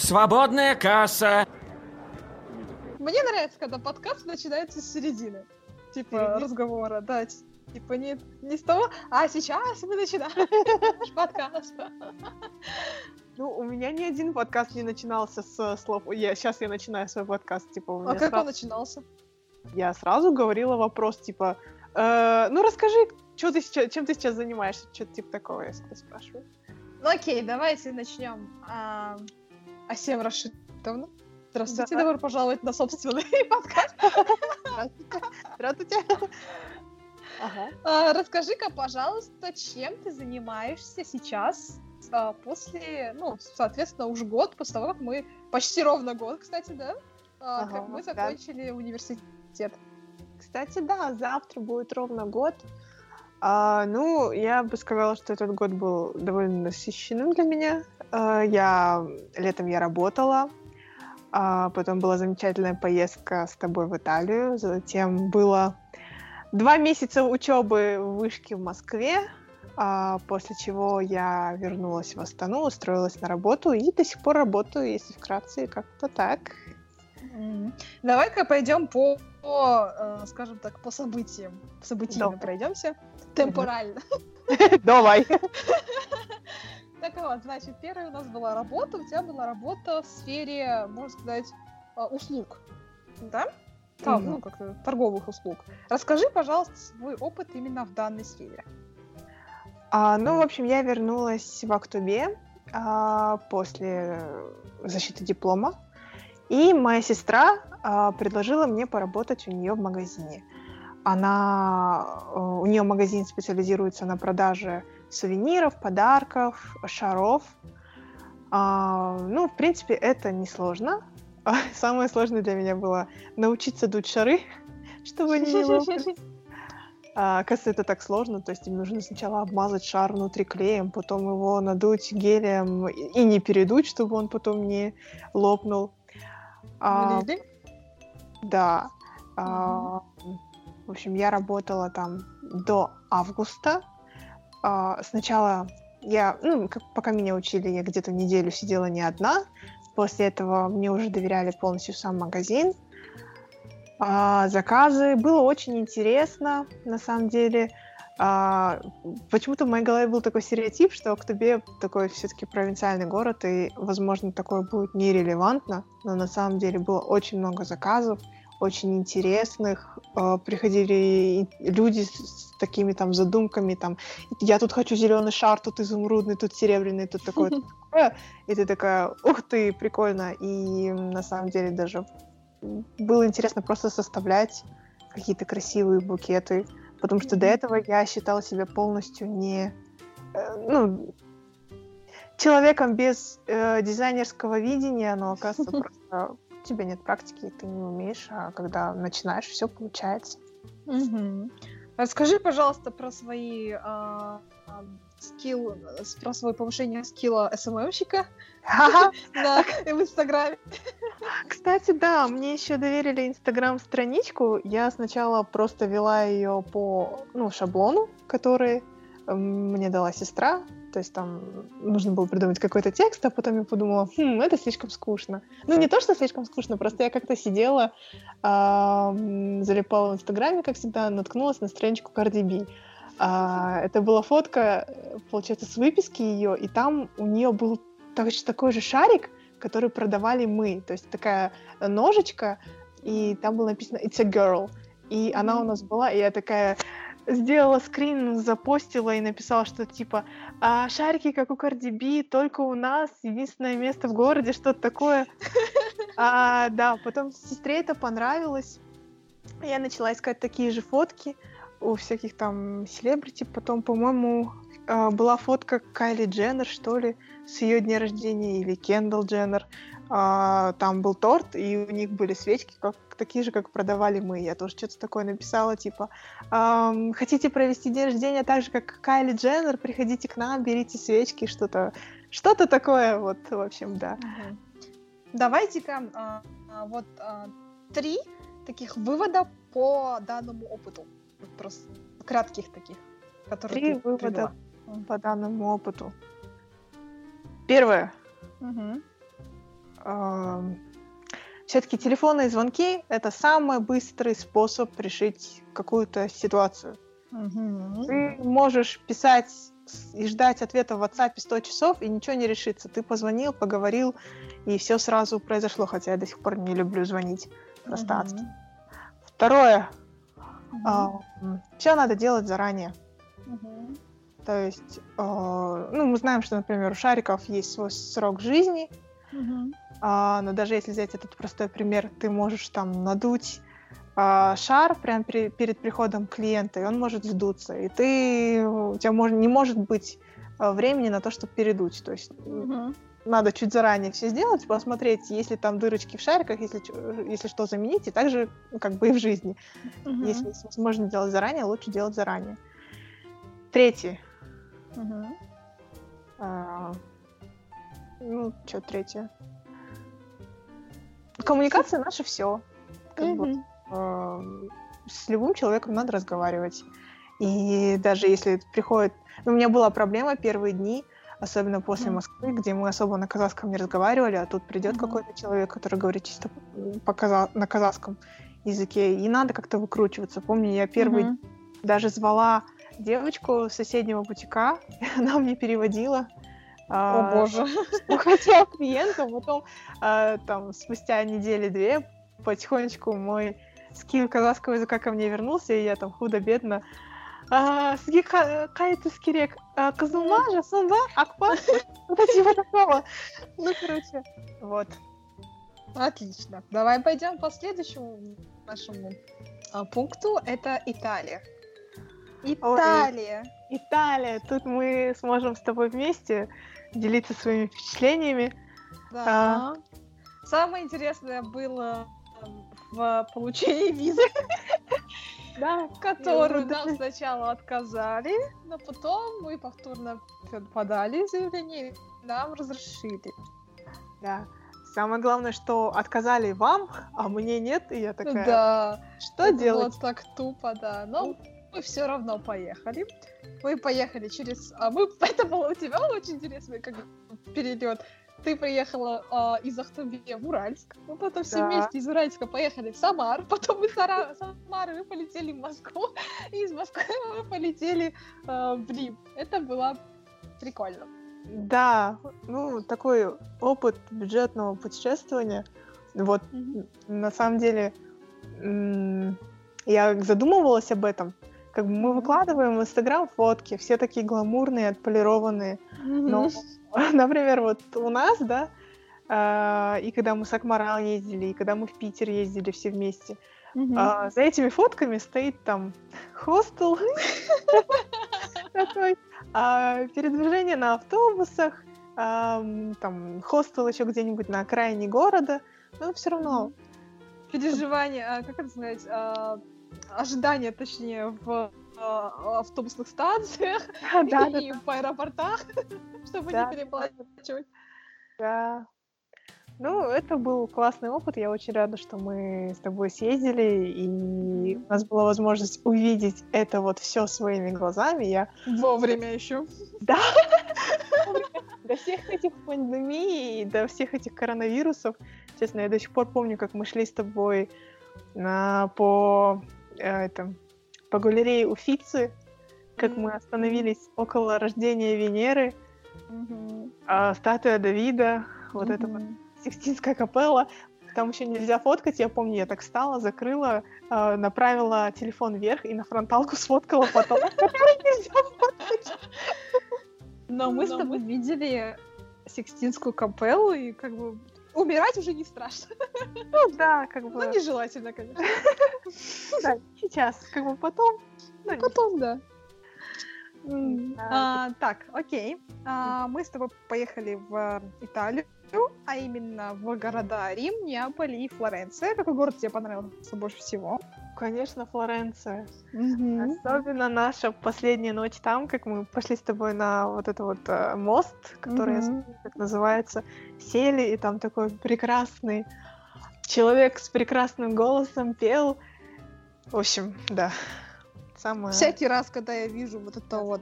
Свободная касса. Мне нравится, когда подкаст начинается с середины. Типа Середины? разговора, да. Типа не, не с того, а сейчас мы начинаем подкаст. Ну, у меня ни один подкаст не начинался с слов. Я, сейчас я начинаю свой подкаст. Типа, у А как сра- он начинался? Я сразу говорила вопрос, типа, «Э, ну расскажи, чё ты сейчас, чем ты сейчас занимаешься? Что-то типа такого я спрашиваю. Ну окей, давайте начнем. А, Асем Рашидовна. Здравствуйте, Да. добро пожаловать на собственный подкаст. Здравствуйте. Здравствуйте. Ага. А, Расскажи-ка, пожалуйста, чем ты занимаешься сейчас а, после, ну, соответственно, уже год после того, как мы, почти ровно год, кстати, да, а, Ага, как мы да. закончили университет. Кстати, да, завтра будет ровно год. А, ну, я бы сказала, что этот год был довольно насыщенным для меня. А, я летом я работала, а потом была замечательная поездка с тобой в Италию, затем было два месяца учебы в вышке в Москве, а, после чего я вернулась в Астану, устроилась на работу и до сих пор работаю, если вкратце, как-то так. Давай-ка пойдем по, по, э, скажем так, по событиям. Событийно Давай. пройдемся. Темпорально. Давай. Так вот, значит, первая у нас была работа, у тебя была работа в сфере, можно сказать, э, услуг. Да? Там, ну, как-то торговых услуг. Расскажи, пожалуйста, свой опыт именно в данной сфере. А, ну, в общем, я вернулась в Актубе а, после э, защиты диплома, и моя сестра а, предложила мне поработать у нее в магазине. Она, э, у нее магазин специализируется на продаже сувениров, подарков, шаров. А, ну, в принципе, это несложно. Самое сложное для меня было научиться дуть шары, чтобы они не лопались. А, оказывается, это так сложно, то есть им нужно сначала обмазать шар внутри клеем, потом его надуть гелем и не передуть, чтобы он потом не лопнул. А, да. А, в общем, я работала там до августа. А, сначала я, ну, как- пока меня учили, я где-то неделю сидела не одна. После этого мне уже доверяли полностью сам магазин. А, заказы. Было очень интересно, на самом деле. А, почему-то в моей голове был такой стереотип, что Актубе такой все-таки провинциальный город, и, возможно, такое будет нерелевантно, но на самом деле было очень много заказов, очень интересных. А, приходили люди с, такими там задумками, там, я тут хочу зеленый шар, тут изумрудный, тут серебряный, тут такое, тут такое. И ты такая, ух ты, прикольно. И на самом деле даже было интересно просто составлять какие-то красивые букеты, потому что до этого я считала себя полностью не, э, ну, человеком без э, дизайнерского видения, но оказывается просто у тебя нет практики, ты не умеешь, а когда начинаешь, все получается. Мгм. Расскажи, пожалуйста, про свои а, а, скилл, про свое повышение скилла СММщика на, в Инстаграме. Кстати, да, мне еще доверили Инстаграм-страничку. Я сначала просто вела ее по ну, шаблону, который мне дала сестра. То есть там нужно было придумать какой-то текст, а потом я подумала, хм, это слишком скучно. Ну, не то, что слишком скучно, просто я как-то сидела, м, залипала в Инстаграме, как всегда, наткнулась на страничку Cardi B. А, это была фотка, э, получается, с выписки ее, и там у нее был точно такой же шарик, который продавали мы. То есть такая ножечка, и там было написано «It's a girl». И она у нас была, и я такая сделала скрин, запостила и написала, что типа «А, шарики, как у Cardi B, только у нас, единственное место в городе, что-то такое. А, да, потом сестре это понравилось. Я начала искать такие же фотки у всяких там селебрити. Потом, по-моему, а, была фотка Кайли Дженнер, что ли, с ее дня рождения, или Кендалл Дженнер. А, там был торт, и у них были свечки, как, такие же, как продавали мы. Я тоже что-то такое написала, типа, «Ам, хотите провести день рождения так же, как Кайли Дженнер, приходите к нам, берите свечки, что-то что-то такое, вот, в общем, да. Давайте-ка а, вот а, три таких вывода по данному опыту. Вот просто кратких таких, которые Три ты вывода привела. по данному опыту. Первое. Мгм. Все-таки телефонные звонки это самый быстрый способ решить какую-то ситуацию. Мгм. Ты можешь писать и ждать ответа в WhatsApp 100 часов, и ничего не решится. Ты позвонил, поговорил, и все сразу произошло, хотя я до сих пор не люблю звонить. Просто адски. Второе. Мгм. все надо делать заранее. Мгм. То есть, э, ну, мы знаем, что, например, у шариков есть свой срок жизни, Мгм. А, но даже если взять этот простой пример, ты можешь там надуть а, шар прямо пере- перед приходом клиента, и он может вздуться, и ты, у тебя мож- не может быть а, времени на то, чтобы передуть. То есть Мгм. надо чуть заранее все сделать, посмотреть, есть ли там дырочки в шариках, если, если что, заменить, и также ну, как бы и в жизни. Мгм. Если возможность делать заранее, лучше делать заранее. Третье. Мгм. А, ну, что третье? Коммуникация наше все. Мгм. с любым человеком надо разговаривать. И даже если приходит... Ну, у меня была проблема первые дни, особенно после. Москвы, где мы особо на казахском не разговаривали, а тут придет какой-то человек, который говорит чисто по каза- на казахском языке, и надо как-то выкручиваться. Помню, я первый даже звала девочку с соседнего бутика, и она мне переводила. О а, боже. что хотел клиенту, потом а, там спустя недели-две потихонечку мой скилл казахского языка ко мне вернулся, и я там худо-бедно сізге қайтыс керек қызыл ма жасыл ба ақ па что-то типа такого ну короче вот Отлично. Давай пойдем по следующему нашему а, пункту. Это Италия. Италия. Италия тут мы сможем с тобой вместе делиться своими впечатлениями Да. Самое интересное было эм, в получении визы, да которую нам сначала отказали, но потом мы повторно подали заявление, и нам разрешили. да самое главное что отказали вам а мне нет и я такая Да. что Это делать было так тупо, да. Но мы все равно поехали. Мы поехали через... а, мы... Это было у тебя очень интересный как перелет. Ты приехала а, из Ахтубе в Уральск, мы потом все Да. вместе из Уральска поехали в Самар, потом из Сара- Самары мы полетели в Москву, и из Москвы мы полетели а, в Рим. Это было прикольно. Да, ну, такой опыт бюджетного путешествования. Вот, н- на самом деле, я задумывалась об этом. Как бы мы выкладываем в Инстаграм фотки, все такие гламурные, отполированные. Но, например, вот у нас, да, а, и когда мы с Акмарал ездили, и когда мы в Питер ездили все вместе, а, за этими фотками стоит там хостел а, передвижение на автобусах, ам, там хостел еще где-нибудь на окраине города, но все равно. Переживание, как это сказать, ожидание, точнее, в а, автобусных станциях Да, да, да, и в аэропортах, чтобы Да, не переплачивать. да. Ну, это был классный опыт. Я очень рада, что мы с тобой съездили, и у нас была возможность увидеть это вот все своими глазами. Я Вовремя еще. до всех этих пандемий, до всех этих коронавирусов, честно, я до сих пор помню, как мы шли с тобой на, по, э, это, по галерее Уфицы, как мы остановились около рождения Венеры, а, статуя Давида, вот это вот Сикстинская капелла. Там еще нельзя фоткать, я помню, я так встала, закрыла, а, направила телефон вверх и на фронталку сфоткала потом. который нельзя фоткать. Но мы с тобой видели Сикстинскую капеллу, и как бы умирать уже не страшно. Ну да, как бы, Ну, нежелательно, конечно. да, сейчас, как бы потом. ну, Потом, да. А, так, окей. А, мы с тобой поехали в Италию, а именно в города Рим, Неаполь и Флоренция. Какой город тебе понравился больше всего? Конечно, Флоренция. Особенно наша последняя ночь там, как мы пошли с тобой на вот этот вот э, мост, который, я Мгм. забыла, как называется, сели, и там такой прекрасный человек с прекрасным голосом пел. В общем, да. Самое... Всякий раз, когда я вижу вот это вот,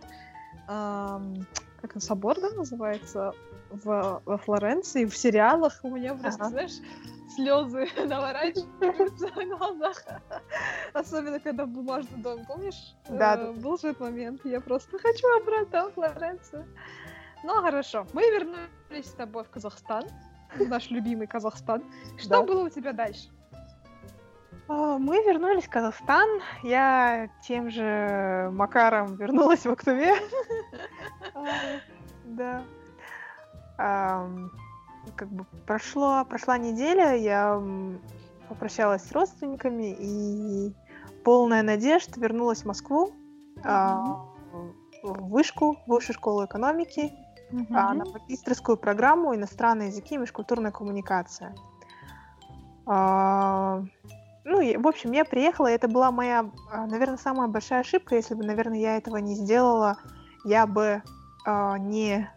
ам, как он, собор, да, называется? В, во Флоренции, в сериалах у меня просто, Ага. знаешь, слезы наворачиваются на глазах. Особенно, когда бумажный дом, помнишь? Да, Э. Был же этот момент. Я просто хочу обратно в Флоренцию. Ну, хорошо. Мы вернулись с тобой в Казахстан, в наш любимый Казахстан. Что Да. было у тебя дальше? А, Мы вернулись в Казахстан. Я тем же Макаром вернулась в Актуве. А, Да. Как бы прошло, прошла неделя, я попрощалась с родственниками и полная надежд вернулась в Москву, а, в вышку, в высшую школу экономики, а, на магистрскую программу иностранные языки и межкультурная коммуникация. А, Ну, и, в общем, я приехала, и это была моя, наверное, самая большая ошибка. Если бы, наверное, я этого не сделала, я бы не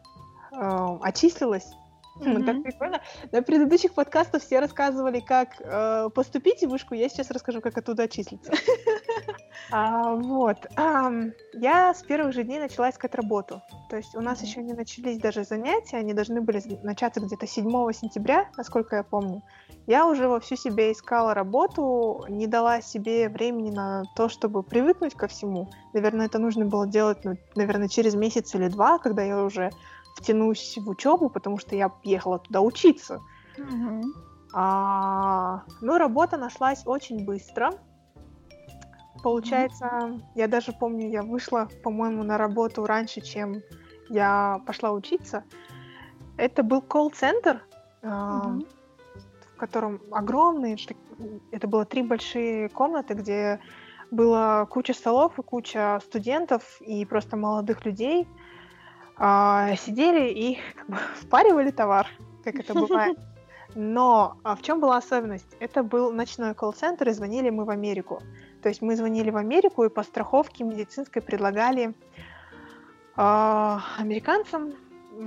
а, отчислилась. Ну, так прикольно. На предыдущих подкастах все рассказывали, как э, поступить в вышку. Я сейчас расскажу, как оттуда отчислиться. А, Вот. Ам, Я с первых же дней начала искать работу. То есть у нас Мгм. еще не начались даже занятия, они должны были начаться где-то 7 сентября, насколько я помню. Я уже вовсю себе искала работу, не дала себе времени на то, чтобы привыкнуть ко всему. Наверное, это нужно было делать, ну, наверное, через месяц или два, когда я уже втянусь в учебу, потому что я ехала туда учиться. Мгм. А, ну, работа нашлась очень быстро. Получается, я даже помню, я вышла, по-моему, на работу раньше, чем я пошла учиться. Это был колл-центр, Мгм. в котором огромные, это было три большие комнаты, где было куча столов и куча студентов и просто молодых людей. А, сидели и как бы впаривали товар, как это бывает. Но а в чем была особенность? Это был ночной колл-центр, и звонили мы в Америку. То есть мы звонили в Америку и по страховке медицинской предлагали а, американцам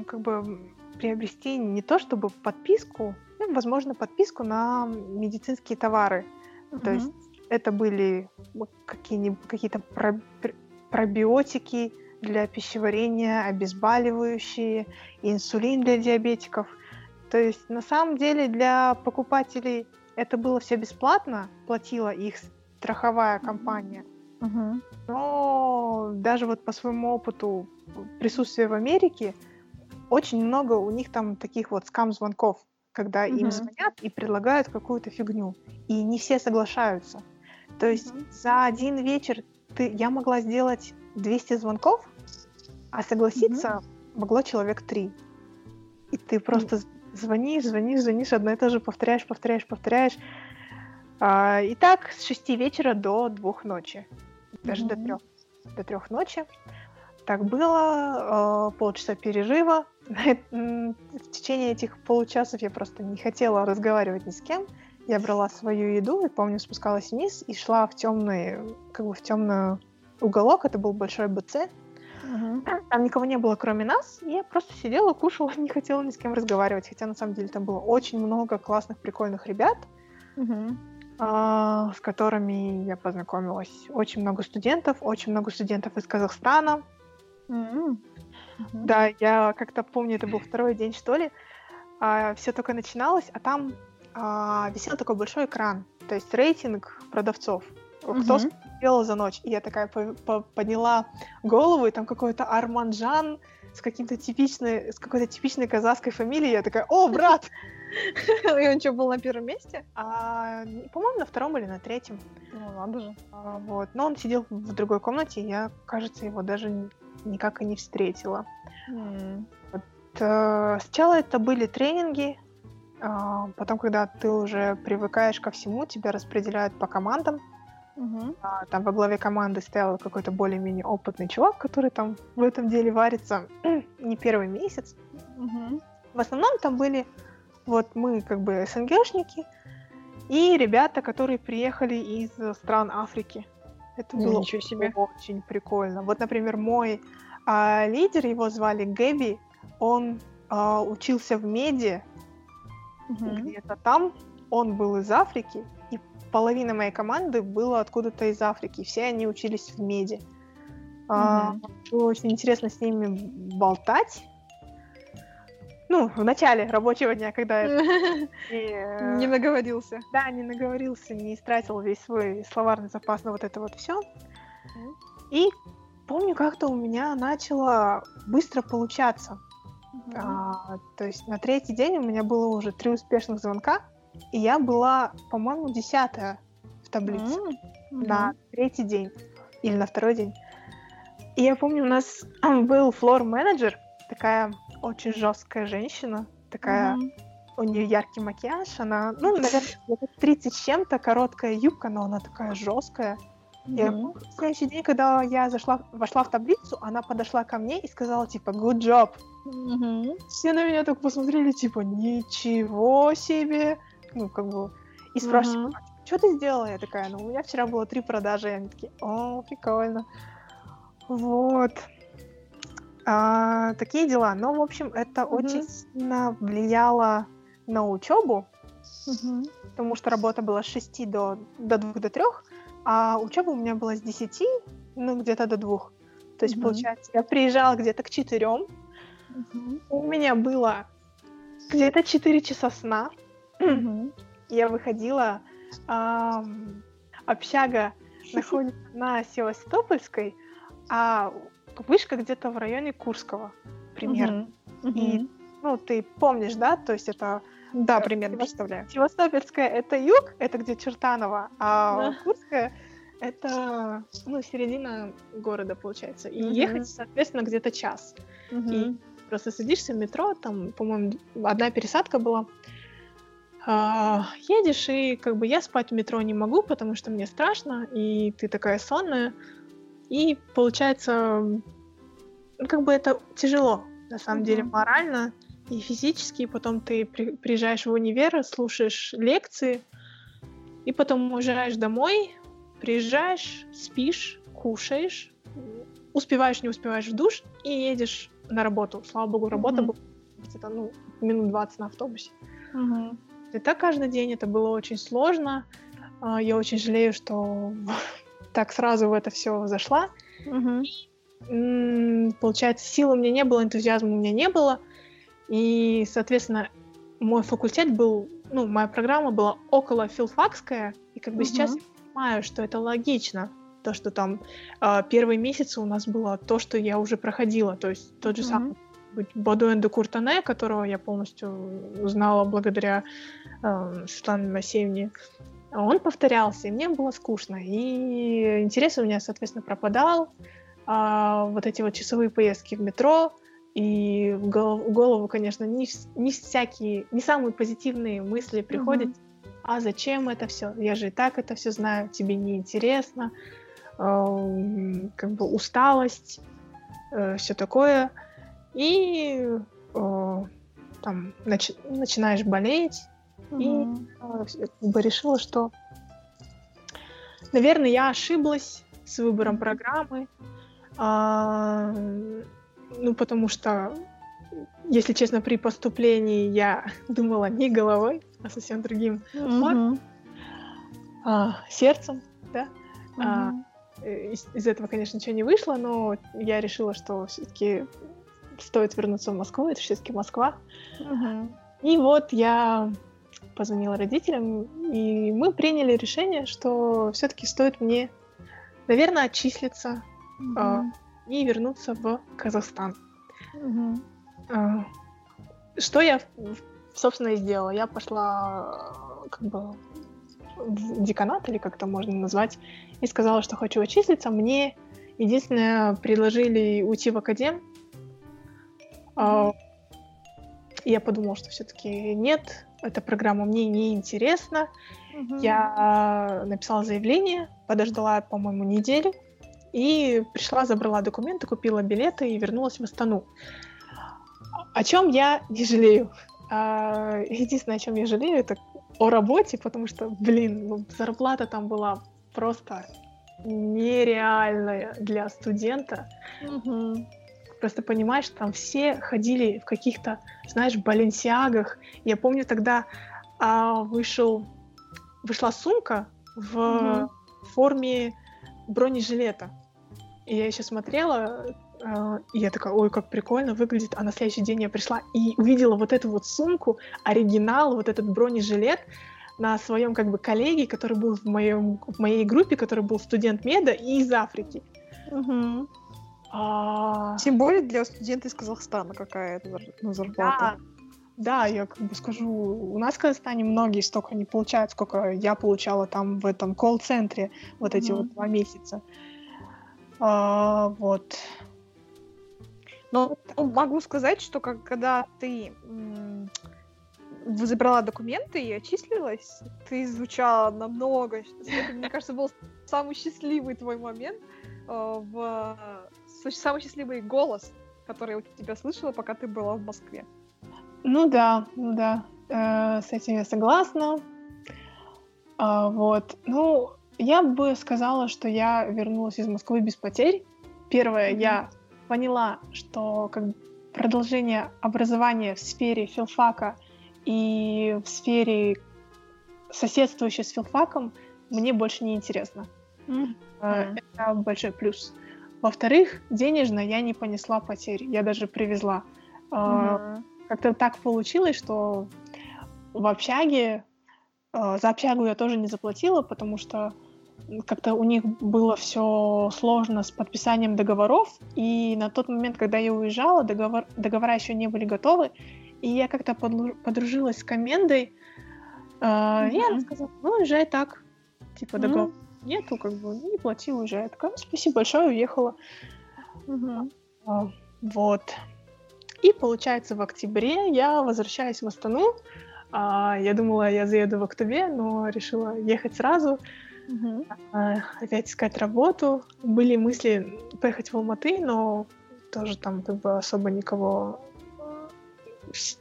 как бы приобрести не то чтобы подписку, ну, возможно, подписку на медицинские товары. То Мгм. есть это были какие-нибудь какие-то про- пр- пробиотики для пищеварения, обезболивающие, инсулин для диабетиков. То есть на самом деле для покупателей это было все бесплатно, платила их страховая компания. Мгм. Но даже вот по своему опыту присутствия в Америке очень много у них там таких вот скам-звонков, когда им Мгм. звонят и предлагают какую-то фигню, и не все соглашаются. То есть Мгм. за один вечер ты, я могла сделать 200 звонков, а согласиться могло человек три. И ты просто з- звонишь, звонишь, звонишь, одно и то же повторяешь, повторяешь, повторяешь. А, и так с 6 вечера до двух ночи. Даже до Мгм. трех. До трех ночи. Так было, э, полчаса перерыва. В течение этих получасов я просто не хотела разговаривать ни с кем. Я брала свою еду и, помню, спускалась вниз и шла в темный, как бы в темный уголок. Это был большой БЦ. Мгм. Там никого не было, кроме нас. И я просто сидела, кушала, не хотела ни с кем разговаривать. Хотя, на самом деле, там было очень много классных, прикольных ребят, Мгм. а, с которыми я познакомилась. Очень много студентов, очень много студентов из Казахстана. Мгм. Да, я как-то помню, это был второй день, что ли. все только начиналось, а там а, висел такой большой экран. То есть рейтинг продавцов. Кто сделал за ночь. И я такая по- по- подняла голову, и там какой-то Арманжан с каким-то типичной, с какой-то типичной казахской фамилией. Я такая, о, брат! И он что, был на первом месте? А, по-моему, на втором или на третьем. Ну, надо же. А, вот. Но он сидел в другой комнате, и я, кажется, его даже никак и не встретила. М. Т- Сначала это были тренинги, а, потом, когда ты уже привыкаешь ко всему, тебя распределяют по командам. Мгм. А, Там во главе команды стоял какой-то более-менее опытный чувак, который там в этом деле варится не первый месяц. Мгм. В основном там были вот мы как бы СНГшники и ребята, которые приехали из стран Африки. Это было Ничего себе. очень прикольно. Вот, например, мой а, лидер, его звали Гэби, он а, учился в меди Мгм. где-то там. Он был из Африки, половина моей команды была откуда-то из Африки. Все они учились в меди. А, Мгм. Было очень интересно с ними болтать. ну, в начале рабочего дня, когда я э, не наговорился. Да, не наговорился, не истратил весь свой словарный запас на вот это вот все. И помню, как-то у меня начало быстро получаться. А, то есть на третий день у меня было уже три успешных звонка, и я была, по-моему, десятая в таблице на третий день или на второй день. И я помню, у нас был флор-менеджер, такая очень жесткая женщина, такая, mm-hmm. у нее яркий макияж, она, ну, наверное, 30 с чем-то, короткая юбка, но она такая жесткая. Mm-hmm. Помню, в следующий день, когда я зашла, вошла в таблицу, она подошла ко мне и сказала, типа, good job. Mm-hmm. Все на меня так посмотрели, типа, ничего себе. Ну, как бы, и спрашивают, mm-hmm. что ты сделала? Я такая, ну, у меня вчера было три продажи. И они такие, о, прикольно. Вот. А, такие дела. Но, в общем, это mm-hmm. очень сильно влияло на учебу, mm-hmm. потому что работа была с 6 до, до 2 до 3, а учеба у меня была с 10, ну, где-то до 2. То есть, mm-hmm. получается, я приезжала где-то к 4, mm-hmm. у меня было где-то 4 часа сна, я выходила, общага находится на Севастопольской, а вышка где-то в районе Курского примерно. И, ну, ты помнишь, да? То есть это... Да, примерно представляю. Севастопольская — это юг, это где Чертаново, а да. Курская — это, ну, середина города, получается. И ехать, соответственно, где-то час. И просто садишься в метро, там, по-моему, одна пересадка была, едешь, и как бы я спать в метро не могу, потому что мне страшно, и ты такая сонная, и получается, ну, как бы это тяжело, на самом mm-hmm. деле, морально и физически. И потом ты при, приезжаешь в универ, слушаешь лекции, и потом уезжаешь домой, приезжаешь, спишь, кушаешь, успеваешь, не успеваешь в душ и едешь на работу. Слава богу, работа mm-hmm. была где-то ну, минут 20 на автобусе. Mm-hmm. И так каждый день это было очень сложно. А, я очень жалею, что так сразу в это все зашла. Угу. Получается, силы у меня не было, энтузиазма у меня не было. И, соответственно, мой факультет был, ну, моя программа была около филфакская, и как бы угу. сейчас я понимаю, что это логично. То, что там э, первые месяцы у нас было то, что я уже проходила, то есть тот же угу. самый Бодуэн де Куртане, которого я полностью узнала благодаря э, Светлане Масеевне, он повторялся, и мне было скучно. И интерес у меня, соответственно, пропадал. А, вот эти вот часовые поездки в метро, и в голову, в голову конечно, не, не всякие, не самые позитивные мысли приходят. Mm-hmm. А зачем это все? Я же и так это все знаю, тебе не интересно. Э, как бы усталость, э, все такое. И э, там начи- начинаешь болеть, и э, как бы решила, что, наверное, я ошиблась с выбором программы. А, ну, потому что, если честно, при поступлении я думала не головой, а совсем другим mm-hmm. а, сердцем, да. Mm-hmm. А, из, из этого, конечно, ничего не вышло, но я решила, что все-таки стоит вернуться в Москву, это все-таки Москва. Mm-hmm. И вот я позвонила родителям, и мы приняли решение, что все-таки стоит мне, наверное, отчислиться mm-hmm. э, и вернуться в Казахстан. Mm-hmm. Э, что я, собственно, и сделала. Я пошла как бы в деканат, или как это можно назвать, и сказала, что хочу отчислиться. Мне единственное предложили уйти в академ. Mm-hmm. Я подумала, что все-таки нет, эта программа мне не интересна. Угу. Я написала заявление, подождала, по-моему, неделю и пришла, забрала документы, купила билеты и вернулась в Астану. О чем я не жалею. А, единственное, о чем я жалею, это о работе, потому что, блин, ну, зарплата там была просто нереальная для студента. Угу просто понимаешь, там все ходили в каких-то, знаешь, баленсиагах. Я помню тогда а, вышел, вышла сумка в угу. форме бронежилета. И я еще смотрела, Э, И я такая, ой, как прикольно выглядит. А на следующий день я пришла и увидела вот эту вот сумку, оригинал, вот этот бронежилет на своем как бы коллеге, который был в, моем, в моей группе, который был студент меда и из Африки. Мгм. А, Тем более для студента из Казахстана какая это ну, Да, зарплата. да, я как бы скажу, у нас в Казахстане многие столько не получают, сколько я получала там в этом колл-центре вот эти Мгм. вот два месяца. А, вот. Но ну, могу сказать, что как, когда ты м, забрала документы и отчислилась, ты звучала намного... Это, мне кажется, был самый счастливый твой момент, э, в, самый счастливый голос, который я у тебя слышала, пока ты была в Москве. Ну да, ну да, э, с этим я согласна. А, вот, ну, я бы сказала, что я вернулась из Москвы без потерь. Первое, Мгм. я поняла, что как продолжение образования в сфере филфака и в сфере соседствующей с филфаком мне больше не интересно. Мгм. Это большой плюс. Во-вторых, денежно я не понесла потерь, я даже привезла. А, Мгм. как-то так получилось, что в общаге, э, за общагу я тоже не заплатила, потому что как-то у них было все сложно с подписанием договоров, и на тот момент, когда я уезжала, договор, договора еще не были готовы, и я как-то подружилась с комендой, э, и она сказала, ну, уезжай так, типа договор нету, как бы, ну, не плати, уезжай. Я такая, «Ну, спасибо большое, уехала. А, Вот. И получается, в октябре я возвращаюсь в Астану. А, Я думала, я заеду в октябре, но решила ехать сразу, Мгм. а, опять искать работу. Были мысли поехать в Алматы, но тоже там как бы особо никого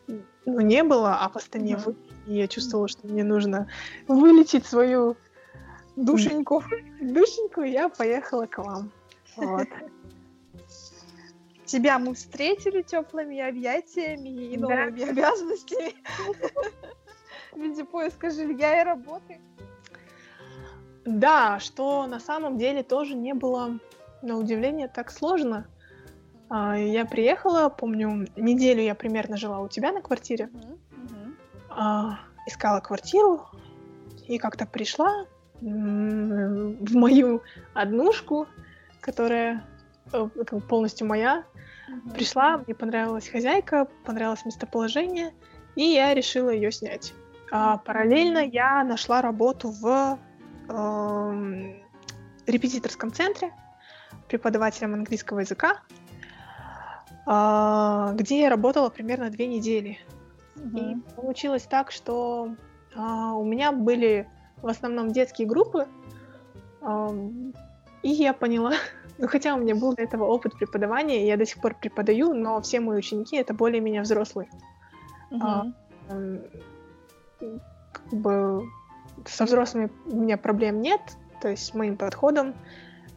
э, ну, не было, а в Астане Мгм. вы. И я чувствовала, что мне нужно вылечить свою Душеньку. душеньку, я поехала к вам. Вот. Тебя мы встретили теплыми объятиями и Да. новыми обязанностями в виде поиска жилья и работы. Да, что на самом деле тоже не было, на удивление, так сложно. А, Я приехала, помню, неделю я примерно жила у тебя на квартире, а, искала квартиру и как-то пришла в мою однушку, которая э, полностью моя. Пришла, мне понравилась хозяйка, понравилось местоположение, и я решила ее снять. А, параллельно я нашла работу в эм, репетиторском центре преподавателем английского языка, а, где я работала примерно две недели. И получилось так, что а, у меня были в основном детские группы, и я поняла, ну хотя у меня был до этого опыт преподавания, я до сих пор преподаю, но все мои ученики это более-менее взрослые. а, М, как бы со взрослыми у меня проблем нет, то есть с моим подходом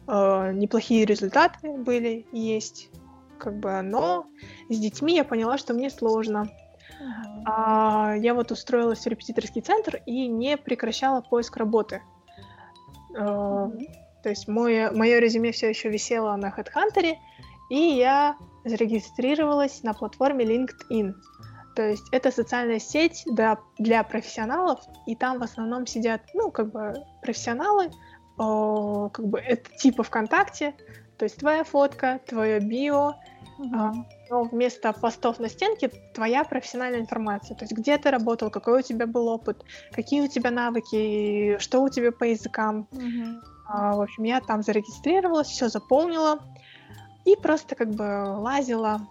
э, неплохие результаты были, есть, как бы, но с детьми я поняла, что мне сложно. А, я вот устроилась в репетиторский центр и не прекращала поиск работы. Э, то есть мое, мое резюме все еще висело на HeadHunter, и я зарегистрировалась на платформе LinkedIn. То есть это социальная сеть для, для профессионалов, и там в основном сидят, ну, как бы профессионалы, о, как бы это типа ВКонтакте, то есть твоя фотка, твое био, а, но вместо постов на стенке твоя профессиональная информация. То есть где ты работал, какой у тебя был опыт, какие у тебя навыки, что у тебя по языкам. А, в общем, я там зарегистрировалась, все заполнила и просто как бы лазила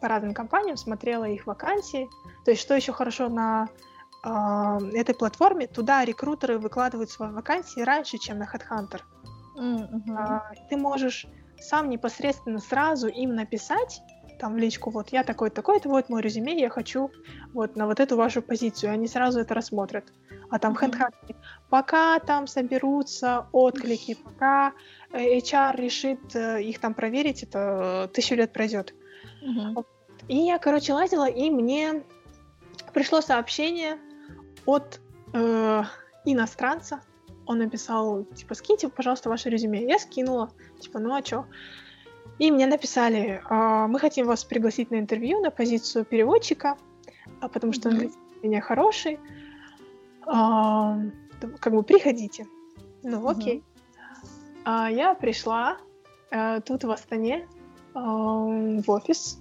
по разным компаниям, смотрела их вакансии. То есть что еще хорошо на а, этой платформе, туда рекрутеры выкладывают свои вакансии раньше, чем на HeadHunter. А, ты можешь сам непосредственно сразу им написать там в личку, вот я такой-такой-то, вот мой резюме, я хочу вот на вот эту вашу позицию, они сразу это рассмотрят. А там. HeadHunter, пока там соберутся отклики, пока э, HR решит э, их там проверить, это э, тысячу лет пройдет. И я, короче, лазила, и мне пришло сообщение от э, иностранца. Он написал, типа, скиньте, пожалуйста, ваше резюме. Я скинула, типа, ну а чё? И мне написали, «А, мы хотим вас пригласить на интервью на позицию переводчика, а потому что английский у меня хороший. А, как бы приходите. Ну, окей. Я пришла а, тут в Астане а, в офис.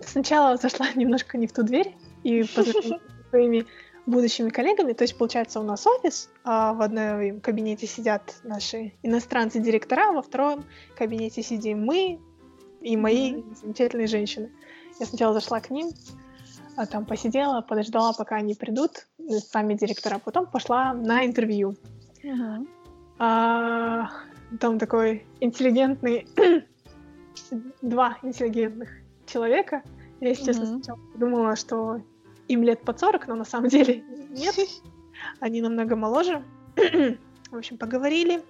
Сначала зашла немножко не в ту дверь и познакомилась со своими будущими коллегами. То есть, получается, у нас офис, а в одном кабинете сидят наши иностранцы-директора, а во втором кабинете сидим мы и мои mm-hmm. замечательные женщины. Я сначала зашла к ним, а там посидела, подождала, пока они придут, сами директора, потом пошла на интервью. Mm-hmm. А, там такой интеллигентный, два интеллигентных человека. Я, если mm-hmm. честно, сначала подумала, что им лет под 40, но на самом деле нет. Они намного моложе. В общем, поговорили.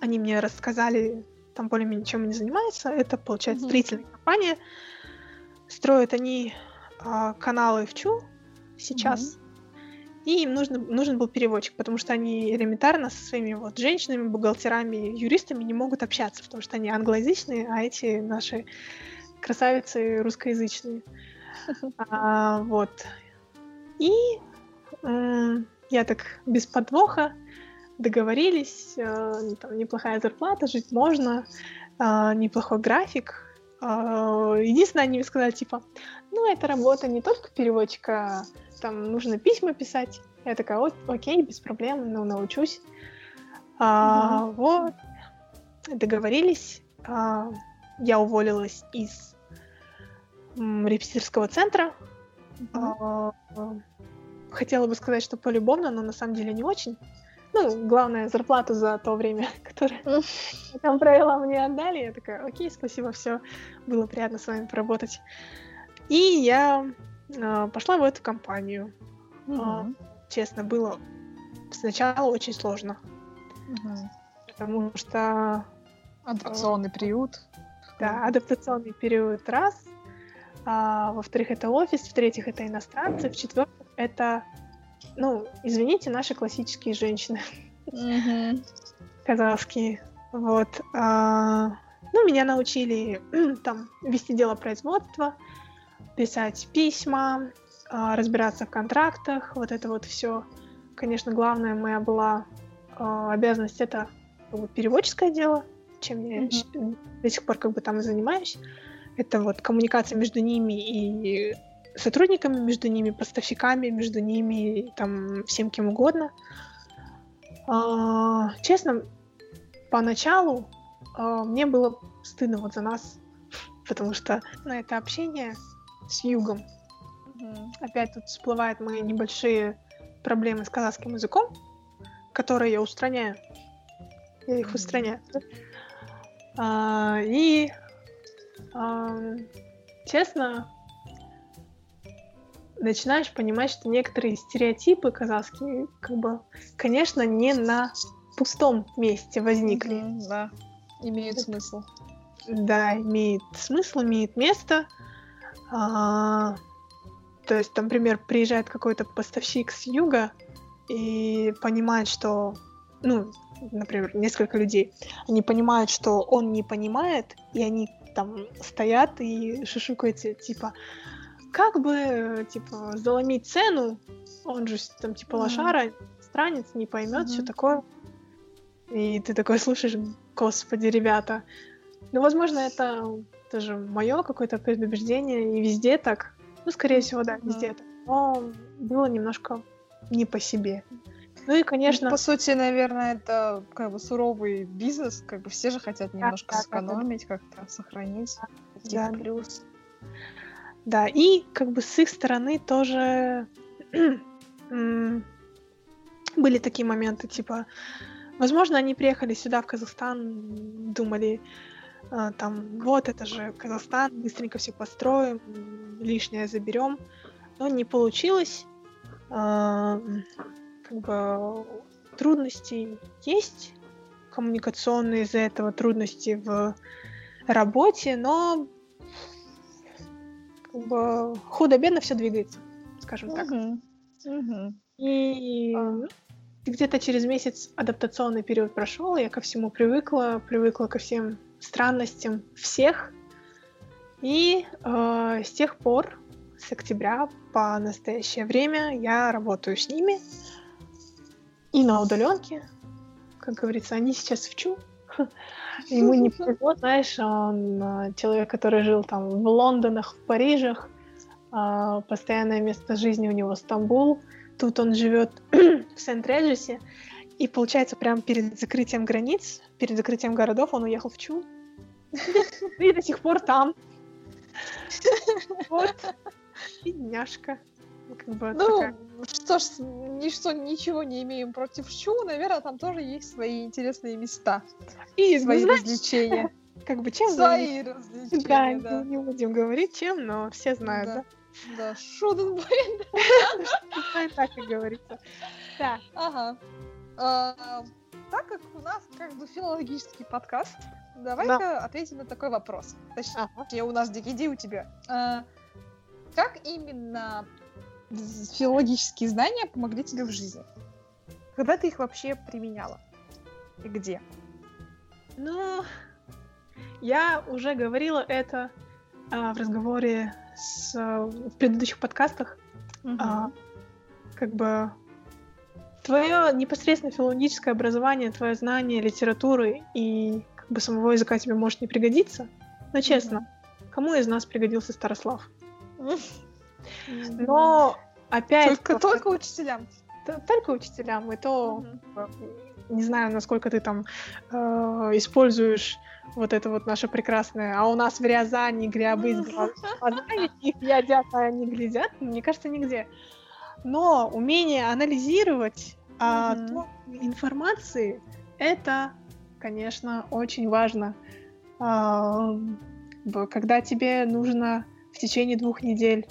Они мне рассказали, там более-менее чем они занимаются. Это, получается, mm-hmm. строительная компания. Строят они а, каналы в Чу сейчас. Mm-hmm. И им нужно, нужен был переводчик, потому что они элементарно со своими вот женщинами, бухгалтерами, юристами не могут общаться, потому что они англоязычные, а эти наши красавицы русскоязычные. А, вот. И э, я так без подвоха договорились, э, там неплохая зарплата, жить можно, э, неплохой график. Э, единственное, они мне сказали, типа, ну, это работа не только переводчика, там нужно письма писать. Я такая, О, окей, без проблем, ну, научусь. А, mm-hmm. Вот, договорились. А, я уволилась из репетиторского центра. Mm-hmm. Хотела бы сказать, что полюбовно, но на самом деле не очень. Ну, главное, зарплату за то время, которое я там провела, мне отдали. Я такая, окей, спасибо, все. Было приятно с вами поработать. И я э, пошла в эту компанию. Mm-hmm. Э, честно, было сначала очень сложно. Mm-hmm. Потому что... Адаптационный э, приют. Да, адаптационный период раз а, во-вторых, это офис, в-третьих, это иностранцы, в-четвертых, это, ну, извините, наши классические женщины. Mm-hmm. Казахские. Вот. А, ну, меня научили там вести дело производства, писать письма, а, разбираться в контрактах, вот это вот все. Конечно, главная моя была а, обязанность это переводческое дело, чем я mm-hmm. до сих пор как бы там и занимаюсь. Это вот коммуникация между ними и сотрудниками, между ними, поставщиками, между ними, там, всем кем угодно. А, честно, поначалу а, мне было стыдно вот за нас, потому что на это общение с югом. Mm-hmm. Опять тут всплывают мои небольшие проблемы с казахским языком, которые я устраняю. Я их устраняю. А, и честно, начинаешь понимать, что некоторые стереотипы казахские, как бы, конечно, не на пустом месте возникли. Mm-hmm, да, имеет смысл. Да, имеет смысл, имеет место. А, то есть, например, приезжает какой-то поставщик с юга и понимает, что, ну, например, несколько людей, они понимают, что он не понимает, и они там стоят и шушукаются, типа, как бы, типа, заломить цену, он же там, типа, лошара, странец, не поймет, mm-hmm. все такое. И ты такой слушаешь, господи, ребята. Ну, возможно, это тоже мое какое-то предубеждение, и везде так. Ну, скорее всего, да, везде так. Но было немножко не по себе. Ну и, конечно... По сути, наверное, это как бы суровый бизнес, как бы все же хотят немножко да, сэкономить, да, да. как-то сохранить. Да. Плюс. Да, и как бы с их стороны тоже были такие моменты, типа, возможно, они приехали сюда, в Казахстан, думали, а, там, вот это же Казахстан, быстренько все построим, лишнее заберем, но не получилось. А, как бы трудности есть коммуникационные из-за этого, трудности в работе, но как бы худо-бедно все двигается, скажем так. Uh-huh. Uh-huh. И где-то через месяц адаптационный период прошел, я ко всему привыкла, привыкла ко всем странностям всех. И э, с тех пор, с октября по настоящее время, я работаю с ними. И на удаленке, как говорится, они сейчас в чу. Ему не повезло, знаешь, он э, человек, который жил там в Лондонах, в Парижах, э, постоянное место жизни у него Стамбул, Тут он живет в Сент-Реджесе, и получается, прямо перед закрытием границ, перед закрытием городов он уехал в Чу. И до сих пор там. Вот. Бедняжка. Как бы ну, такая... что ж, ничто, ничего не имеем против Чу, наверное, там тоже есть свои интересные места. И свои знаешь, развлечения. Как бы чем Свои развлечения, да. да. Не, не будем говорить, чем, но все знают, да? да? Шуденбайн. Так и говорится. Да. Ага. А, так как у нас как бы филологический подкаст, давай-ка ответим на такой вопрос. Точнее, у нас DKD, у тебя. А, как именно филологические знания помогли тебе в жизни? Когда ты их вообще применяла? И где? Ну, я уже говорила это а, в разговоре с, в предыдущих подкастах, угу. а, как бы твое непосредственно филологическое образование, твое знание литературы и как бы самого языка тебе может не пригодиться. Но честно, угу. кому из нас пригодился Старослав? Но опять... Только, только учителям. Только учителям, и то не знаю, насколько ты там э, используешь вот это вот наше прекрасное, а у нас в Рязани грябы из глазами, их едят, а они глядят, мне кажется, нигде. Но умение анализировать а, то, информации, это, конечно, очень важно. А, когда тебе нужно в течение двух недель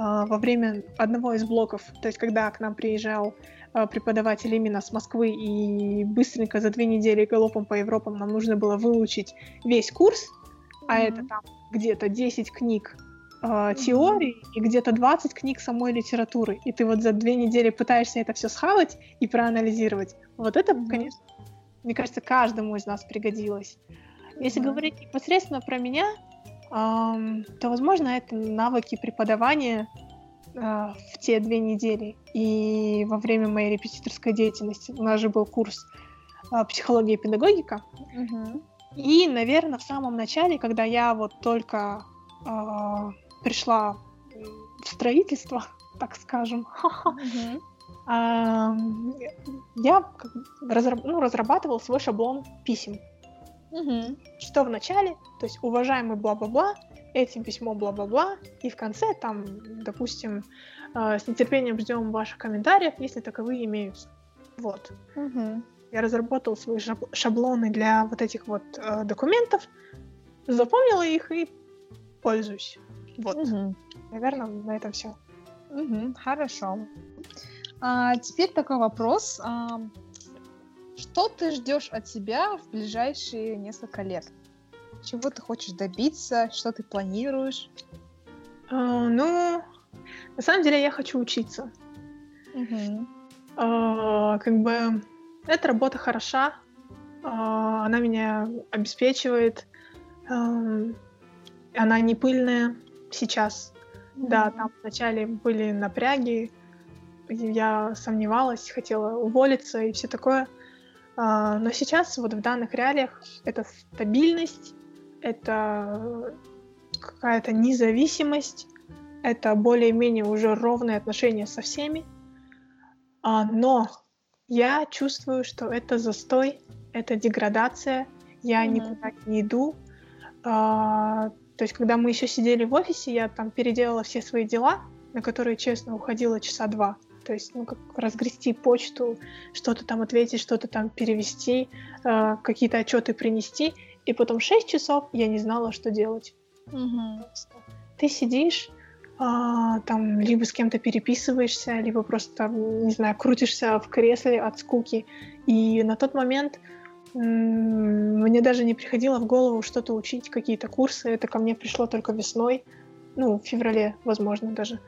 во время одного из блоков, то есть когда к нам приезжал Э, преподаватель именно с Москвы, и быстренько за две недели галопом по Европам нам нужно было выучить весь курс, mm-hmm. а это там где-то 10 книг э, mm-hmm. теории и где-то 20 книг самой литературы. И ты вот за две недели пытаешься это все схавать и проанализировать. Вот это, mm-hmm. конечно, мне кажется, каждому из нас пригодилось. Если mm-hmm. говорить непосредственно про меня, то, возможно, это навыки преподавания а, в те две недели и во время моей репетиторской деятельности. У нас же был курс э, психология и педагогика. Угу. И, наверное, в самом начале, когда я вот только э, пришла в строительство, так скажем, угу. я разраб- ну, разрабатывала свой шаблон писем. Угу. Что в начале, то есть уважаемый бла-бла-бла, этим письмо бла-бла-бла, и в конце там, допустим, э, с нетерпением ждем ваших комментариев, если таковые имеются. Вот. Угу. Я разработала свои шаблоны для вот этих вот э, документов, запомнила их и пользуюсь. Вот. Угу. Наверное, на этом все. Угу, хорошо. А, теперь такой вопрос. А, что ты ждешь от себя в ближайшие несколько лет? Чего ты хочешь добиться? Что ты планируешь? Uh, ну, на самом деле я хочу учиться. Uh-huh. Uh, как бы эта работа хороша, uh, она меня обеспечивает, uh, она не пыльная сейчас. Да, там вначале были напряги, я сомневалась, хотела уволиться и все такое. Uh, но сейчас вот в данных реалиях это стабильность, это какая-то независимость, это более-менее уже ровные отношения со всеми. А, но я чувствую, что это застой, это деградация, я mm-hmm. никуда не иду. А, то есть, когда мы еще сидели в офисе, я там переделала все свои дела, на которые, честно, уходило часа два. То есть, ну, как разгрести почту, что-то там ответить, что-то там перевести, э, какие-то отчеты принести. И потом 6 часов я не знала, что делать. Угу. Ты сидишь, а, там либо с кем-то переписываешься, либо просто, не знаю, крутишься в кресле от скуки. И на тот момент мне даже не приходило в голову что-то учить, какие-то курсы. Это ко мне пришло только весной, ну, в феврале, возможно, даже.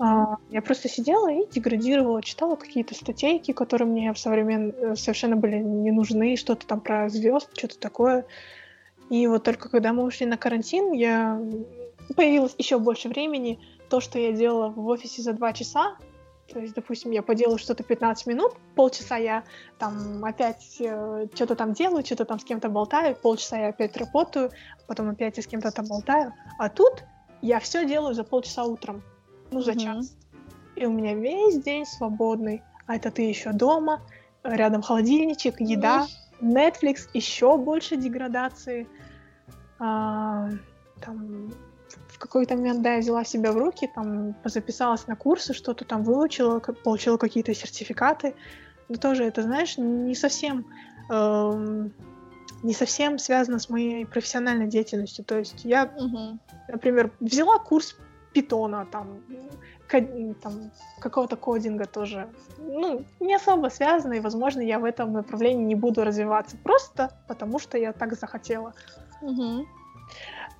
А, я просто сидела и деградировала, читала какие-то статейки, которые мне в современ... Э, совершенно были не нужны, что-то там про звезд, что-то такое. И вот только когда мы ушли на карантин, я появилось еще больше времени. То, что я делала в офисе за два часа, то есть, допустим, я поделаю что-то 15 минут, полчаса я там опять э, что-то там делаю, что-то там с кем-то болтаю, полчаса я опять работаю, потом опять я с кем-то там болтаю. А тут я все делаю за полчаса утром, ну, за mm-hmm. час. И у меня весь день свободный. А это ты еще дома, рядом холодильничек, еда. Netflix, еще больше деградации. А, там в какой-то момент, да, я взяла себя в руки, там, записалась на курсы, что-то там выучила, получила какие-то сертификаты. Но тоже это, знаешь, не совсем, эм, не совсем связано с моей профессиональной деятельностью. То есть я, угу. например, взяла курс питона, там, там какого-то кодинга тоже, ну, не особо связано, и, возможно, я в этом направлении не буду развиваться, просто потому что я так захотела. Угу.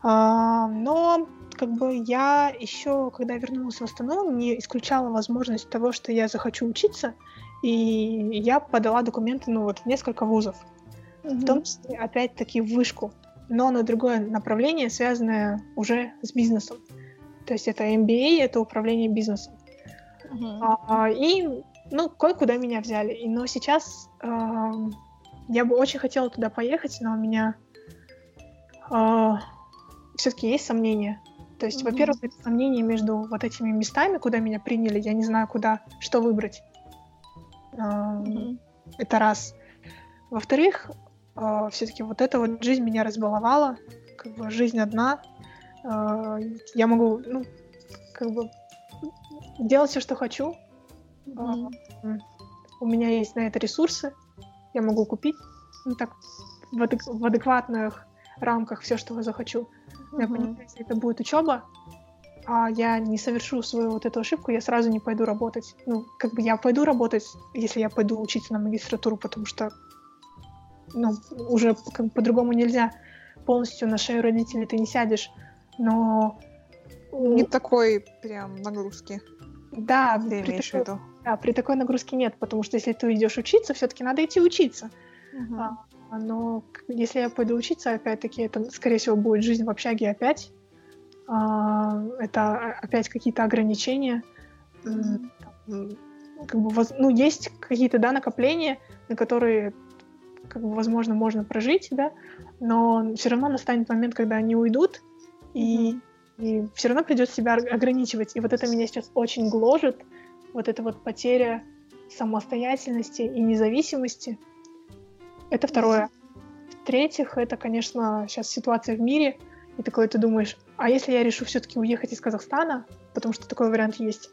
А, но как бы я еще, когда вернулась в Астану, не исключала возможность того, что я захочу учиться, и я подала документы, ну вот, в несколько вузов. Mm-hmm. В том числе, опять-таки, в вышку, но на другое направление, связанное уже с бизнесом. То есть это MBA, это управление бизнесом. Mm-hmm. А, и, ну, кое-куда меня взяли. И, но сейчас а, я бы очень хотела туда поехать, но у меня а, все-таки есть сомнения. То есть, mm-hmm. во-первых, это сомнения между вот этими местами, куда меня приняли, я не знаю, куда, что выбрать. Mm-hmm. Это раз. Во-вторых, а, все-таки вот эта вот жизнь меня разбаловала, как бы жизнь одна. А, я могу, ну, как бы делать все, что хочу. Mm-hmm. У меня есть на это ресурсы, я могу купить, ну так, в, адек- в адекватных рамках все, что я захочу. Mm-hmm. Я понимаю, если это будет учеба, а я не совершу свою вот эту ошибку, я сразу не пойду работать. Ну, как бы я пойду работать, если я пойду учиться на магистратуру, потому что ну, уже как бы по-другому нельзя. Полностью на шею родителей ты не сядешь, но... Не такой прям нагрузки. Да, ты при имеешь такой, в виду. Да, при такой нагрузке нет, потому что если ты идешь учиться, все-таки надо идти учиться. Uh-huh. А, но если я пойду учиться, опять-таки, это, скорее всего, будет жизнь в общаге опять. А, это опять какие-то ограничения. Как бы, ну, есть какие-то, да, накопления, на которые, как бы, возможно, можно прожить, да, но все равно настанет момент, когда они уйдут, и, и все равно придется себя ограничивать. И вот это меня сейчас очень гложет, вот эта вот потеря самостоятельности и независимости. Это второе. В-третьих, это, конечно, сейчас ситуация в мире, и такой ты думаешь, а если я решу все-таки уехать из Казахстана, потому что такой вариант есть,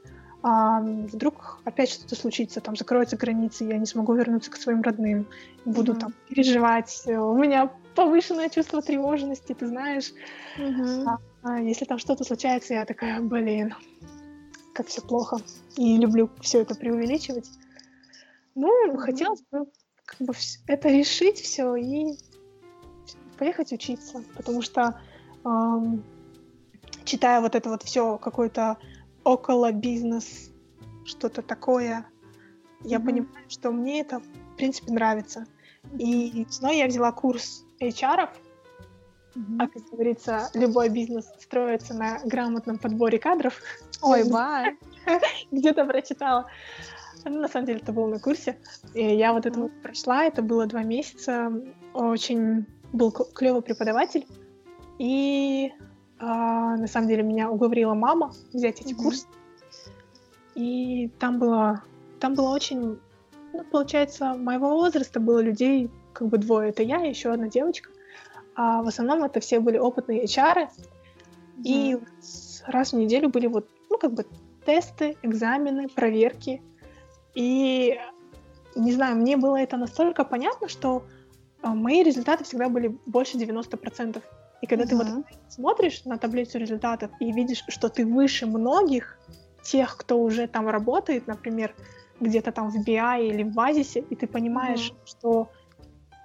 а вдруг опять что-то случится, там закроются границы, я не смогу вернуться к своим родным, буду mm-hmm. там переживать, у меня повышенное чувство тревожности, ты знаешь. Mm-hmm. А, если там что-то случается, я такая, блин, как все плохо. И люблю все это преувеличивать. Ну, mm-hmm. хотелось бы как бы это решить все и поехать учиться, потому что эм, читая вот это вот все какой-то около бизнес, что-то такое, mm-hmm. я понимаю, что мне это в принципе нравится. И весной я взяла курс HR, mm-hmm. а как говорится, любой бизнес строится на грамотном подборе кадров. Ой, бай! Где-то прочитала. Ну, на самом деле это было на курсе. И я вот это вот прошла, это было два месяца. Очень был клевый преподаватель. И а, на самом деле меня уговорила мама взять эти mm-hmm. курсы. И там было, там было очень, ну, получается, моего возраста было людей как бы двое. Это я и еще одна девочка. А в основном это все были опытные HR. Mm-hmm. И раз в неделю были вот, ну, как бы тесты, экзамены, проверки. И, не знаю, мне было это настолько понятно, что а, мои результаты всегда были больше 90%. И когда uh-huh. ты вот смотришь на таблицу результатов и видишь, что ты выше многих, тех, кто уже там работает, например, где-то там в BI или в Базисе, и ты понимаешь, uh-huh. что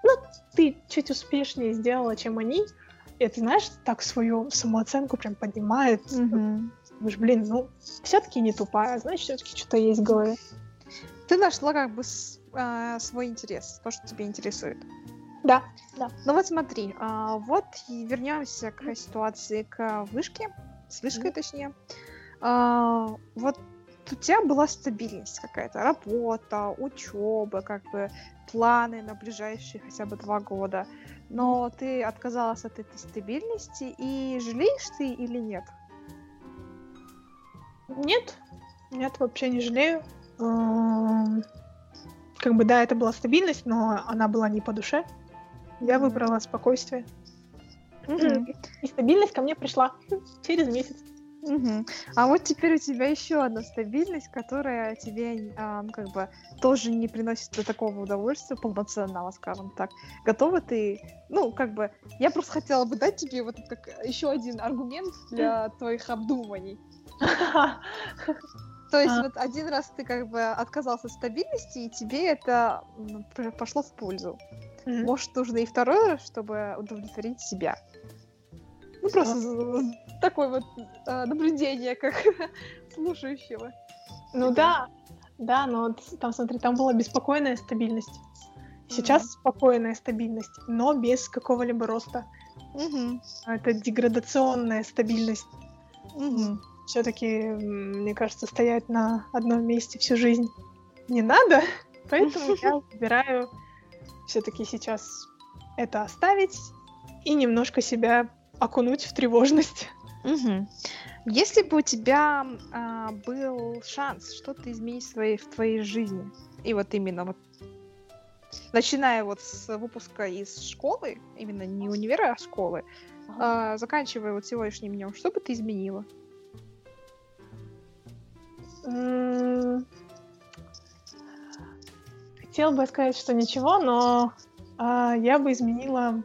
ну, ты чуть успешнее сделала, чем они, и это, знаешь, так свою самооценку прям поднимает. Uh-huh. Думаешь, блин, ну, все-таки не тупая, значит, все-таки что-то есть в голове. Ты нашла как бы с- а, свой интерес, то, что тебя интересует. Да, да. Ну вот смотри, а, вот вернемся к ситуации к вышке, с вышкой точнее. А, вот у тебя была стабильность какая-то, работа, учеба, как бы планы на ближайшие хотя бы два года. Но ты отказалась от этой стабильности, и жалеешь ты или нет? Нет, нет, вообще не жалею. Как бы, да, это была стабильность, но она была не по душе. Я выбрала спокойствие. И стабильность ко мне пришла через месяц. А вот теперь у тебя еще одна стабильность, которая тебе а, как бы тоже не приносит такого удовольствия полноценного, скажем так. Готова ты? Ну, как бы, я просто хотела бы дать тебе вот как еще один аргумент для твоих обдумываний. То есть А. вот один раз ты как бы отказался от стабильности, и тебе это пошло в пользу. Мгм. Может, нужно и второй раз, чтобы удовлетворить себя. Ну, просто з- з- такое вот а, наблюдение, как слушающего. Ну да, да, но вот там, смотри, там была беспокойная стабильность. Сейчас спокойная стабильность, но без какого-либо роста. Мгм. Это деградационная стабильность. Мгм. Все-таки, мне кажется, стоять на одном месте всю жизнь не надо, поэтому я выбираю все-таки сейчас это оставить и немножко себя окунуть в тревожность. Мгм. Если бы у тебя а, был шанс что-то изменить в твоей, в твоей жизни, и вот именно вот начиная вот с выпуска из школы, именно не универа, а школы, а, заканчивая вот сегодняшним днем, что бы ты изменила? М, Хотела бы сказать, что ничего, но а, я бы изменила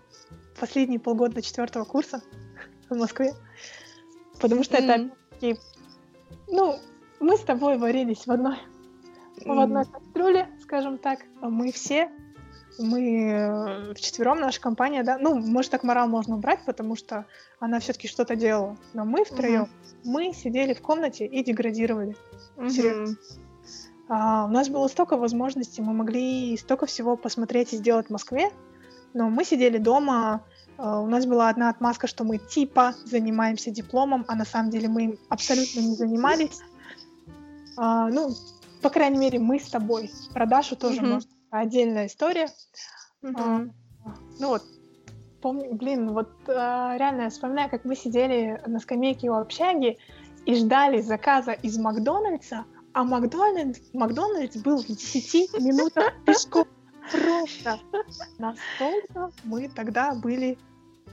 последние полгода четвертого курса в Москве, потому что это М. опять-таки, ну, мы с тобой варились в одной, в одной кастрюле, скажем так, мы все, мы э, вчетвером, наша компания, да, ну, может, так морал можно убрать, потому что она все-таки что-то делала, но мы втроем, мы сидели в комнате и деградировали. Серьёзно. А, у нас было столько возможностей, мы могли столько всего посмотреть и сделать в Москве, но мы сидели дома, а, у нас была одна отмазка, что мы типа занимаемся дипломом, а на самом деле мы им абсолютно не занимались. А, ну, по крайней мере, мы с тобой. Про Дашу тоже, Мгм. может, отдельная история. Мгм. Ну вот, помню, блин, вот а, реально я вспоминаю, как мы сидели на скамейке у общаги и ждали заказа из Макдональдса, а Макдональдс, Макдональдс был в 10 минутах пешком. Просто настолько мы тогда были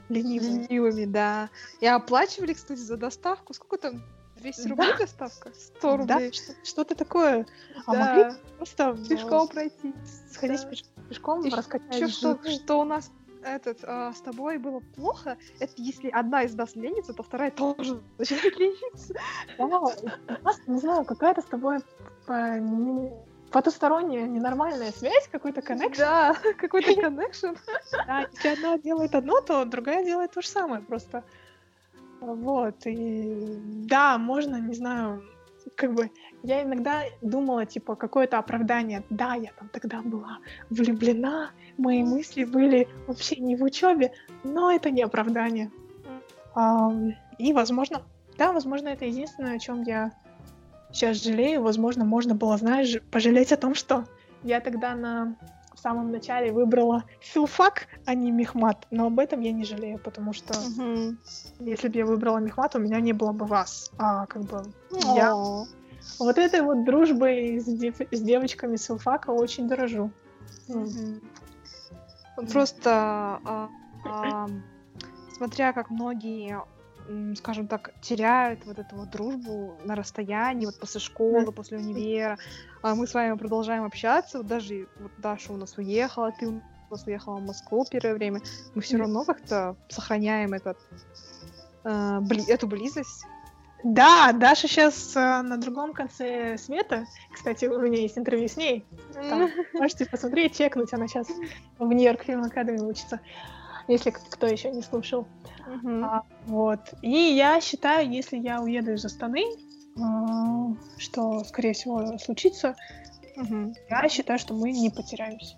ленивыми. Ленивыми, да. И оплачивали, кстати, за доставку. Сколько там? 200 рублей Да. доставка? 100 Да, рублей. что- что-то такое. А Да. могли просто Пешком э, пройти. сходить да. пеш- пешком, Ещё что, что у нас этот а, с тобой было плохо, это если одна из нас ленится, то вторая тоже начинает лениться. Да, не знаю, какая-то с тобой э, потусторонняя, ненормальная связь, какой-то коннект. Да, какой-то коннекшн. Да, если одна делает одно, то другая делает то же самое просто. Вот, и да, можно, не знаю, как бы, я иногда думала, типа, какое-то оправдание. Да, я там тогда была влюблена, мои мысли были вообще не в учебе, но это не оправдание. И, возможно, да, возможно, это единственное, о чем я сейчас жалею. Возможно, можно было, знаешь, пожалеть о том, что я тогда на в самом начале выбрала филфак, а не мехмат. Но об этом я не жалею, потому что если бы я выбрала мехмат, у меня не было бы вас. А как бы я вот этой вот дружбой с, дев- с девочками с филфака очень дорожу. Мгм. Просто, а, а, смотря как многие, скажем так, теряют вот эту вот дружбу на расстоянии, вот после школы, после универа, а мы с вами продолжаем общаться, вот даже вот Даша у нас уехала, ты у нас уехала в Москву первое время, мы все равно как-то сохраняем этот, а, бли- эту близость. Да, Даша сейчас на другом конце света. Кстати, у меня есть интервью с ней. Там можете посмотреть, чекнуть. Она сейчас в Нью-Йорк Фильм Академи учится. если кто еще не слушал. Мгм. А, вот. И я считаю, если я уеду из Астаны, а, что, скорее всего, случится, Мгм. я считаю, что мы не потеряемся.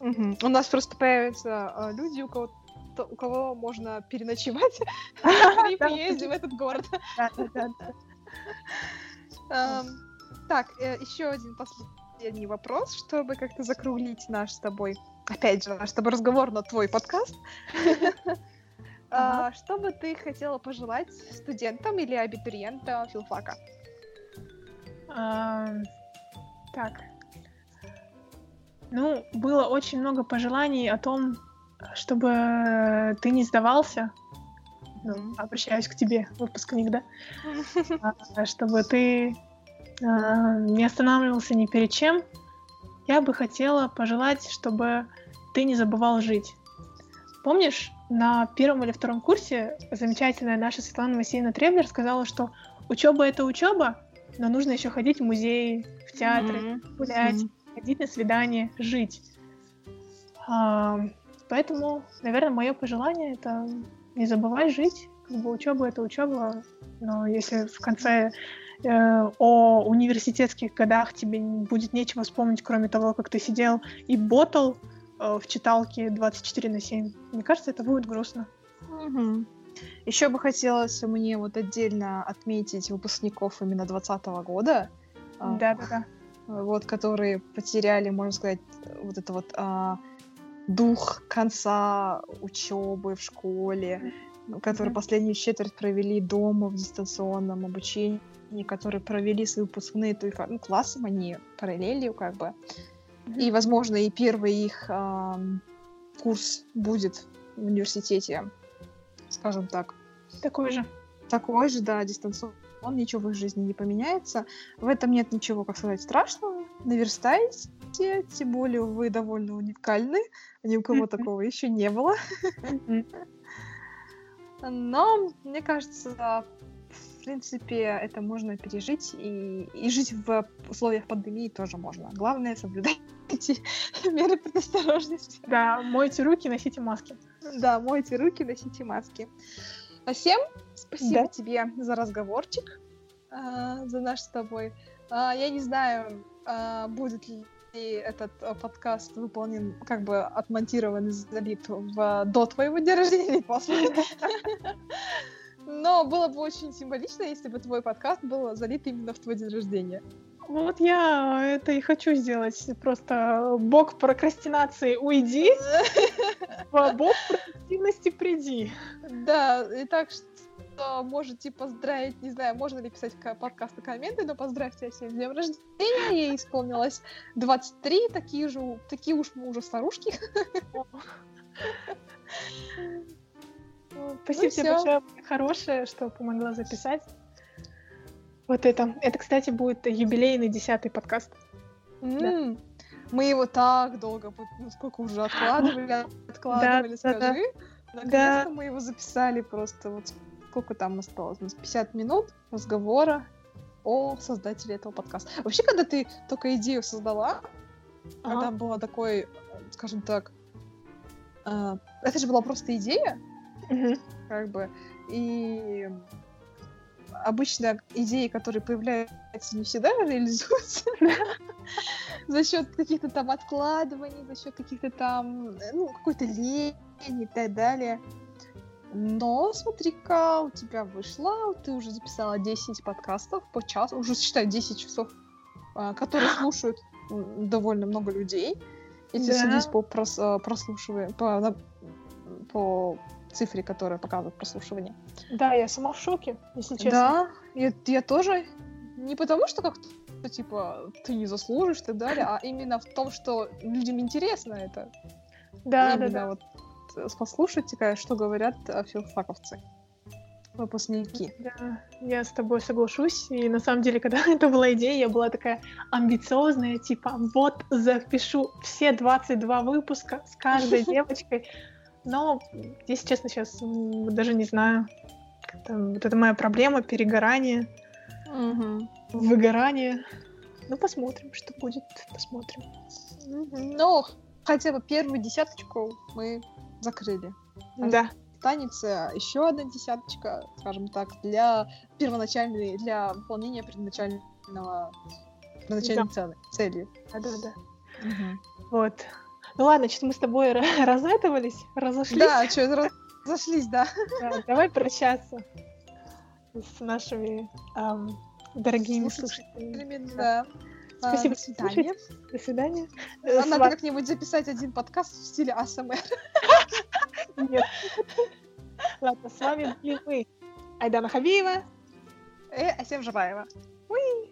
Мгм. У нас просто появятся а, люди, у кого у кого можно переночевать при приезде в этот город. Так, э, еще один последний вопрос, чтобы как-то закруглить наш с тобой, опять же, наш с тобой разговор на твой подкаст. А, Что бы ты хотела пожелать студентам или абитуриентам филфака? А, Так. Ну, было очень много пожеланий о том, чтобы ты не сдавался. Ну, обращаюсь к тебе, выпускник, да? А, Чтобы ты а, не останавливался ни перед чем. Я бы хотела пожелать, чтобы ты не забывал жить. Помнишь, на первом или втором курсе замечательная наша Светлана Васильевна Треблер сказала, что учеба это учеба, но нужно еще ходить в музеи, в театры, гулять, ходить на свидания, жить. Поэтому, наверное, мое пожелание это не забывай жить. Как бы учеба это учеба, но если в конце э, о университетских годах тебе будет нечего вспомнить, кроме того, как ты сидел и ботал э, в читалке 24 на 7, мне кажется, это будет грустно. Еще бы хотелось мне вот отдельно отметить выпускников именно 2020 года. а, Да-да-да. вот, которые потеряли, можно сказать, вот это вот а, дух конца учебы в школе, ну, которые Мгм. последнюю четверть провели дома в дистанционном обучении, которые провели свои выпускные только ну, классом, они параллелью как бы. И, возможно, и первый их ам, курс будет в университете, скажем так, Такой же. такой же, да, дистанционный, ничего в их жизни не поменяется. В этом нет ничего, как сказать, страшного. Наверстайте, тем более вы довольно уникальны, ни у кого такого еще не было. Но, мне кажется, в принципе, это можно пережить, и, и жить в условиях пандемии тоже можно. Главное, соблюдайте меры предосторожности. Да, мойте руки, носите маски. Да, мойте руки, носите маски. А всем спасибо Да. тебе за разговорчик, а, за наш с тобой. А, Я не знаю, а, будет ли этот а, подкаст выполнен, как бы отмонтирован и залит в, до твоего дня рождения после. Но было бы очень символично, если бы твой подкаст был залит именно в твой день рождения. Вот я это и хочу сделать. Просто бог прокрастинации уйди, а бог проактивности приди. Да, и так что можете поздравить, не знаю, можно ли писать ка- подкасты комменты, но поздравьте всем с днем рождения, ей исполнилось 23, такие же, такие уж мы уже старушки. Спасибо Ну тебе большое, хорошее, что помогла записать. Вот это. Это, кстати, будет юбилейный десятый подкаст. Мы его так долго, ну, сколько уже откладывали, откладывали, да, да. скажи. Наконец-то мы его записали просто, вот сколько там осталось, у нас 50 минут разговора о создателе этого подкаста. Вообще, когда ты только идею создала, когда Ага. была такой, скажем так, а, это же была просто идея, Мгм. как бы, и обычно идеи, которые появляются, не всегда реализуются за счет каких-то там откладываний, за счет каких-то там, э, ну, какой-то лени и так далее. Но смотри-ка, у тебя вышло, ты уже записала 10 подкастов по часу, уже считай 10 часов, а, которые слушают довольно много людей. Если Да. судить по прос- а, прослушиванию, по, по цифре, которая показывает прослушивание. Да, я сама в шоке, если честно. Да, я, я тоже. Не потому, что как-то, типа, ты не заслужишь и так далее, а именно в том, что людям интересно это. да, да, именно да. вот э, послушать, такая, что говорят э, филфаковцы, выпускники. Да, я с тобой соглашусь. И на самом деле, когда это была идея, я была такая амбициозная, типа, вот запишу все 22 выпуска с каждой девочкой. Но, если честно, сейчас даже не знаю. Вот это моя проблема, перегорание, выгорание. Ну, посмотрим, что будет, посмотрим. Мгм. Ну, хотя бы первую десяточку мы закрыли. Да. останется еще одна десяточка, скажем так, для первоначальной, для выполнения первоначального первоначальной цели. цели. Да, да, да. Вот. Ну ладно, что мы с тобой ра- разэтовались, разошлись. Да, что, разошлись, да. Да, Давай прощаться с нашими дорогими Слушателями, слушателями. Да. А, Спасибо, До свидания. До свидания. А Э, с Надо как-нибудь записать один подкаст в стиле АСМР. Нет. Ладно, с вами были мы. Айдана Хабиева. Э, Асем Жабаева. Уи.